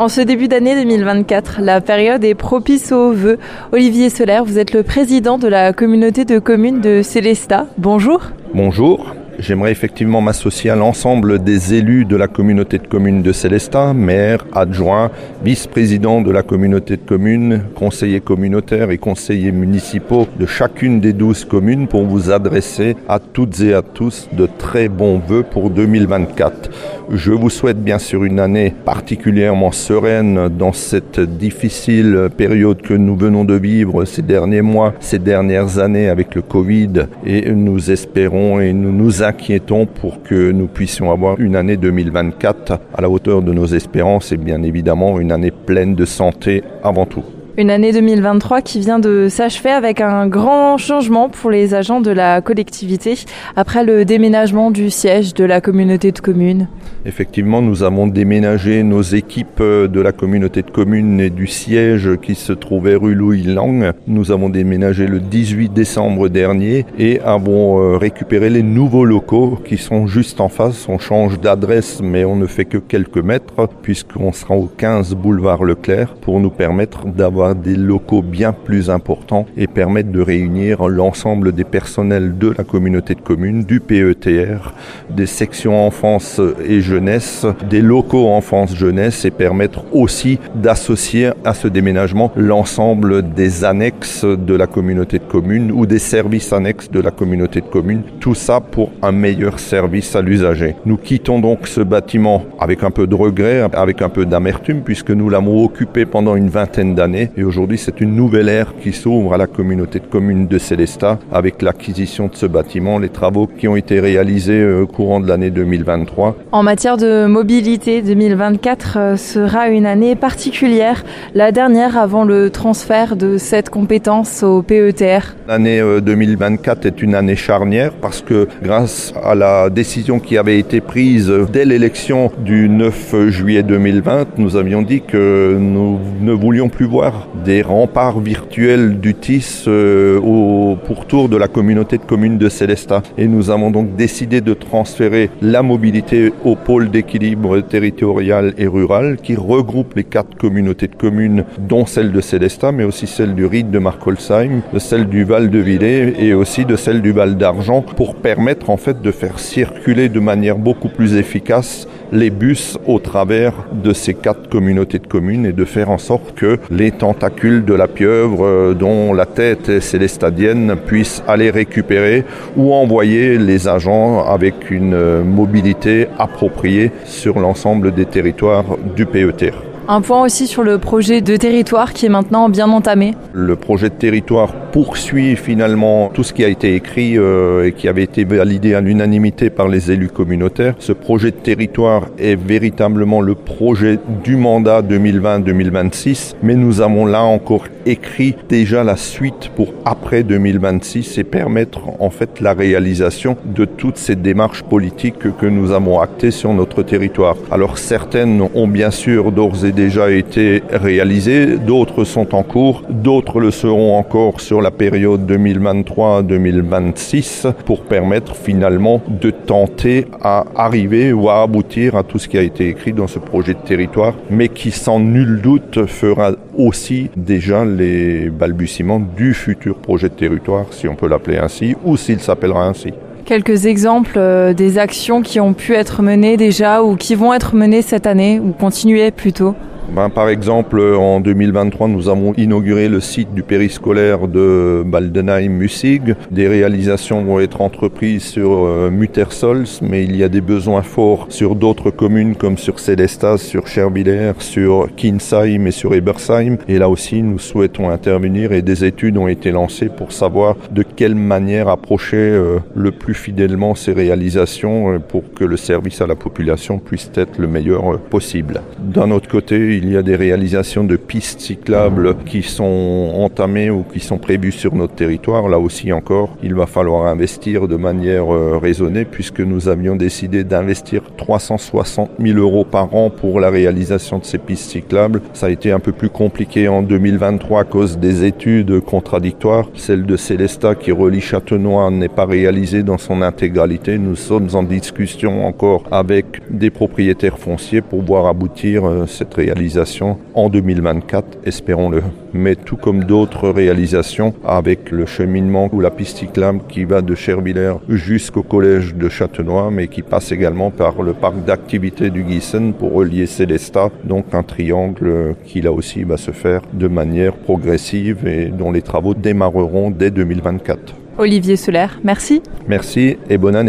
En ce début d'année 2024, la période est propice aux vœux. Olivier Solaire, vous êtes le président de la communauté de communes de Célestat. Bonjour. Bonjour. J'aimerais effectivement m'associer à l'ensemble des élus de la communauté de communes de Célestat, maire, adjoint, vice-président de la communauté de communes, conseillers communautaires et conseillers municipaux de chacune des douze communes pour vous adresser à toutes et à tous de très bons vœux pour 2024. Je vous souhaite bien sûr une année particulièrement sereine dans cette difficile période que nous venons de vivre ces derniers mois, ces dernières années avec le Covid et nous espérons et nous nous inquiétons pour que nous puissions avoir une année 2024 à la hauteur de nos espérances et bien évidemment une année pleine de santé avant tout. Une année 2023 qui vient de s'achever avec un grand changement pour les agents de la collectivité après le déménagement du siège de la communauté de communes. Effectivement, nous avons déménagé nos équipes de la communauté de communes et du siège qui se trouvait rue Louis Lang. Nous avons déménagé le 18 décembre dernier et avons euh, récupéré les nouveaux locaux qui sont juste en face. On change d'adresse mais on ne fait que quelques mètres puisqu'on sera au 15 boulevard Leclerc pour nous permettre d'avoir des locaux bien plus importants et permettre de réunir l'ensemble des personnels de la communauté de communes, du PETR, des sections enfance et jeunesse, des locaux enfance jeunesse et permettre aussi d'associer à ce déménagement l'ensemble des annexes de la communauté de communes ou des services annexes de la communauté de communes. Tout ça pour un meilleur service à l'usager. Nous quittons donc ce bâtiment avec un peu de regret, avec un peu d'amertume puisque nous l'avons occupé pendant une vingtaine d'années et aujourd'hui, c'est une nouvelle ère qui s'ouvre à la communauté de communes de Célestat avec l'acquisition de ce bâtiment, les travaux qui ont été réalisés euh, au courant de l'année 2023. En matière de mobilité, 2024 euh, sera une année particulière, la dernière avant le transfert de cette compétence au PETR. L'année 2024 euh, est une année charnière parce que grâce à la décision qui avait été prise dès l'élection du 9 juillet 2020, nous avions dit que nous ne voulions plus voir des remparts virtuels du TIS euh, au pourtour de la communauté de communes de Célestat. Et nous avons donc décidé de transférer la mobilité au pôle d'équilibre territorial et rural qui regroupe les quatre communautés de communes, dont celle de Célestat, mais aussi celle du Ride de Markolsheim, de celle du Val de Villers et aussi de celle du Val d'Argent pour permettre en fait de faire circuler de manière beaucoup plus efficace les bus au travers de ces quatre communautés de communes et de faire en sorte que les de la pieuvre euh, dont la tête est célestadienne puissent aller récupérer ou envoyer les agents avec une euh, mobilité appropriée sur l'ensemble des territoires du PETR. Un point aussi sur le projet de territoire qui est maintenant bien entamé. Le projet de territoire poursuit finalement tout ce qui a été écrit euh, et qui avait été validé à l'unanimité par les élus communautaires. Ce projet de territoire est véritablement le projet du mandat 2020-2026, mais nous avons là encore écrit déjà la suite pour après 2026 et permettre en fait la réalisation de toutes ces démarches politiques que nous avons actées sur notre territoire. Alors certaines ont bien sûr d'ores et déjà été réalisées, d'autres sont en cours, d'autres le seront encore sur la période 2023-2026 pour permettre finalement de tenter à arriver ou à aboutir à tout ce qui a été écrit dans ce projet de territoire, mais qui sans nul doute fera aussi déjà les balbutiements du futur projet de territoire, si on peut l'appeler ainsi, ou s'il s'appellera ainsi. Quelques exemples euh, des actions qui ont pu être menées déjà ou qui vont être menées cette année ou continuer plutôt ben, par exemple, en 2023, nous avons inauguré le site du périscolaire de Baldenheim-Mussig. Des réalisations vont être entreprises sur euh, Muttersols, mais il y a des besoins forts sur d'autres communes comme sur Célestas, sur Chervillers, sur Kinsheim et sur Ebersheim. Et là aussi, nous souhaitons intervenir et des études ont été lancées pour savoir de quelle manière approcher euh, le plus fidèlement ces réalisations euh, pour que le service à la population puisse être le meilleur possible. D'un autre côté, il y a des réalisations de pistes cyclables qui sont entamées ou qui sont prévues sur notre territoire. Là aussi encore, il va falloir investir de manière euh, raisonnée puisque nous avions décidé d'investir 360 000 euros par an pour la réalisation de ces pistes cyclables. Ça a été un peu plus compliqué en 2023 à cause des études contradictoires. Celle de Célestat qui relie Châtenois n'est pas réalisée dans son intégralité. Nous sommes en discussion encore avec des propriétaires fonciers pour voir aboutir euh, cette réalisation réalisation en 2024, espérons-le. Mais tout comme d'autres réalisations, avec le cheminement ou la piste cyclable qui va de Chervillers jusqu'au collège de Châtenois, mais qui passe également par le parc d'activités du Gießen pour relier Célestat, donc un triangle qui là aussi va se faire de manière progressive et dont les travaux démarreront dès 2024. Olivier Solaire, merci. Merci et bonne année.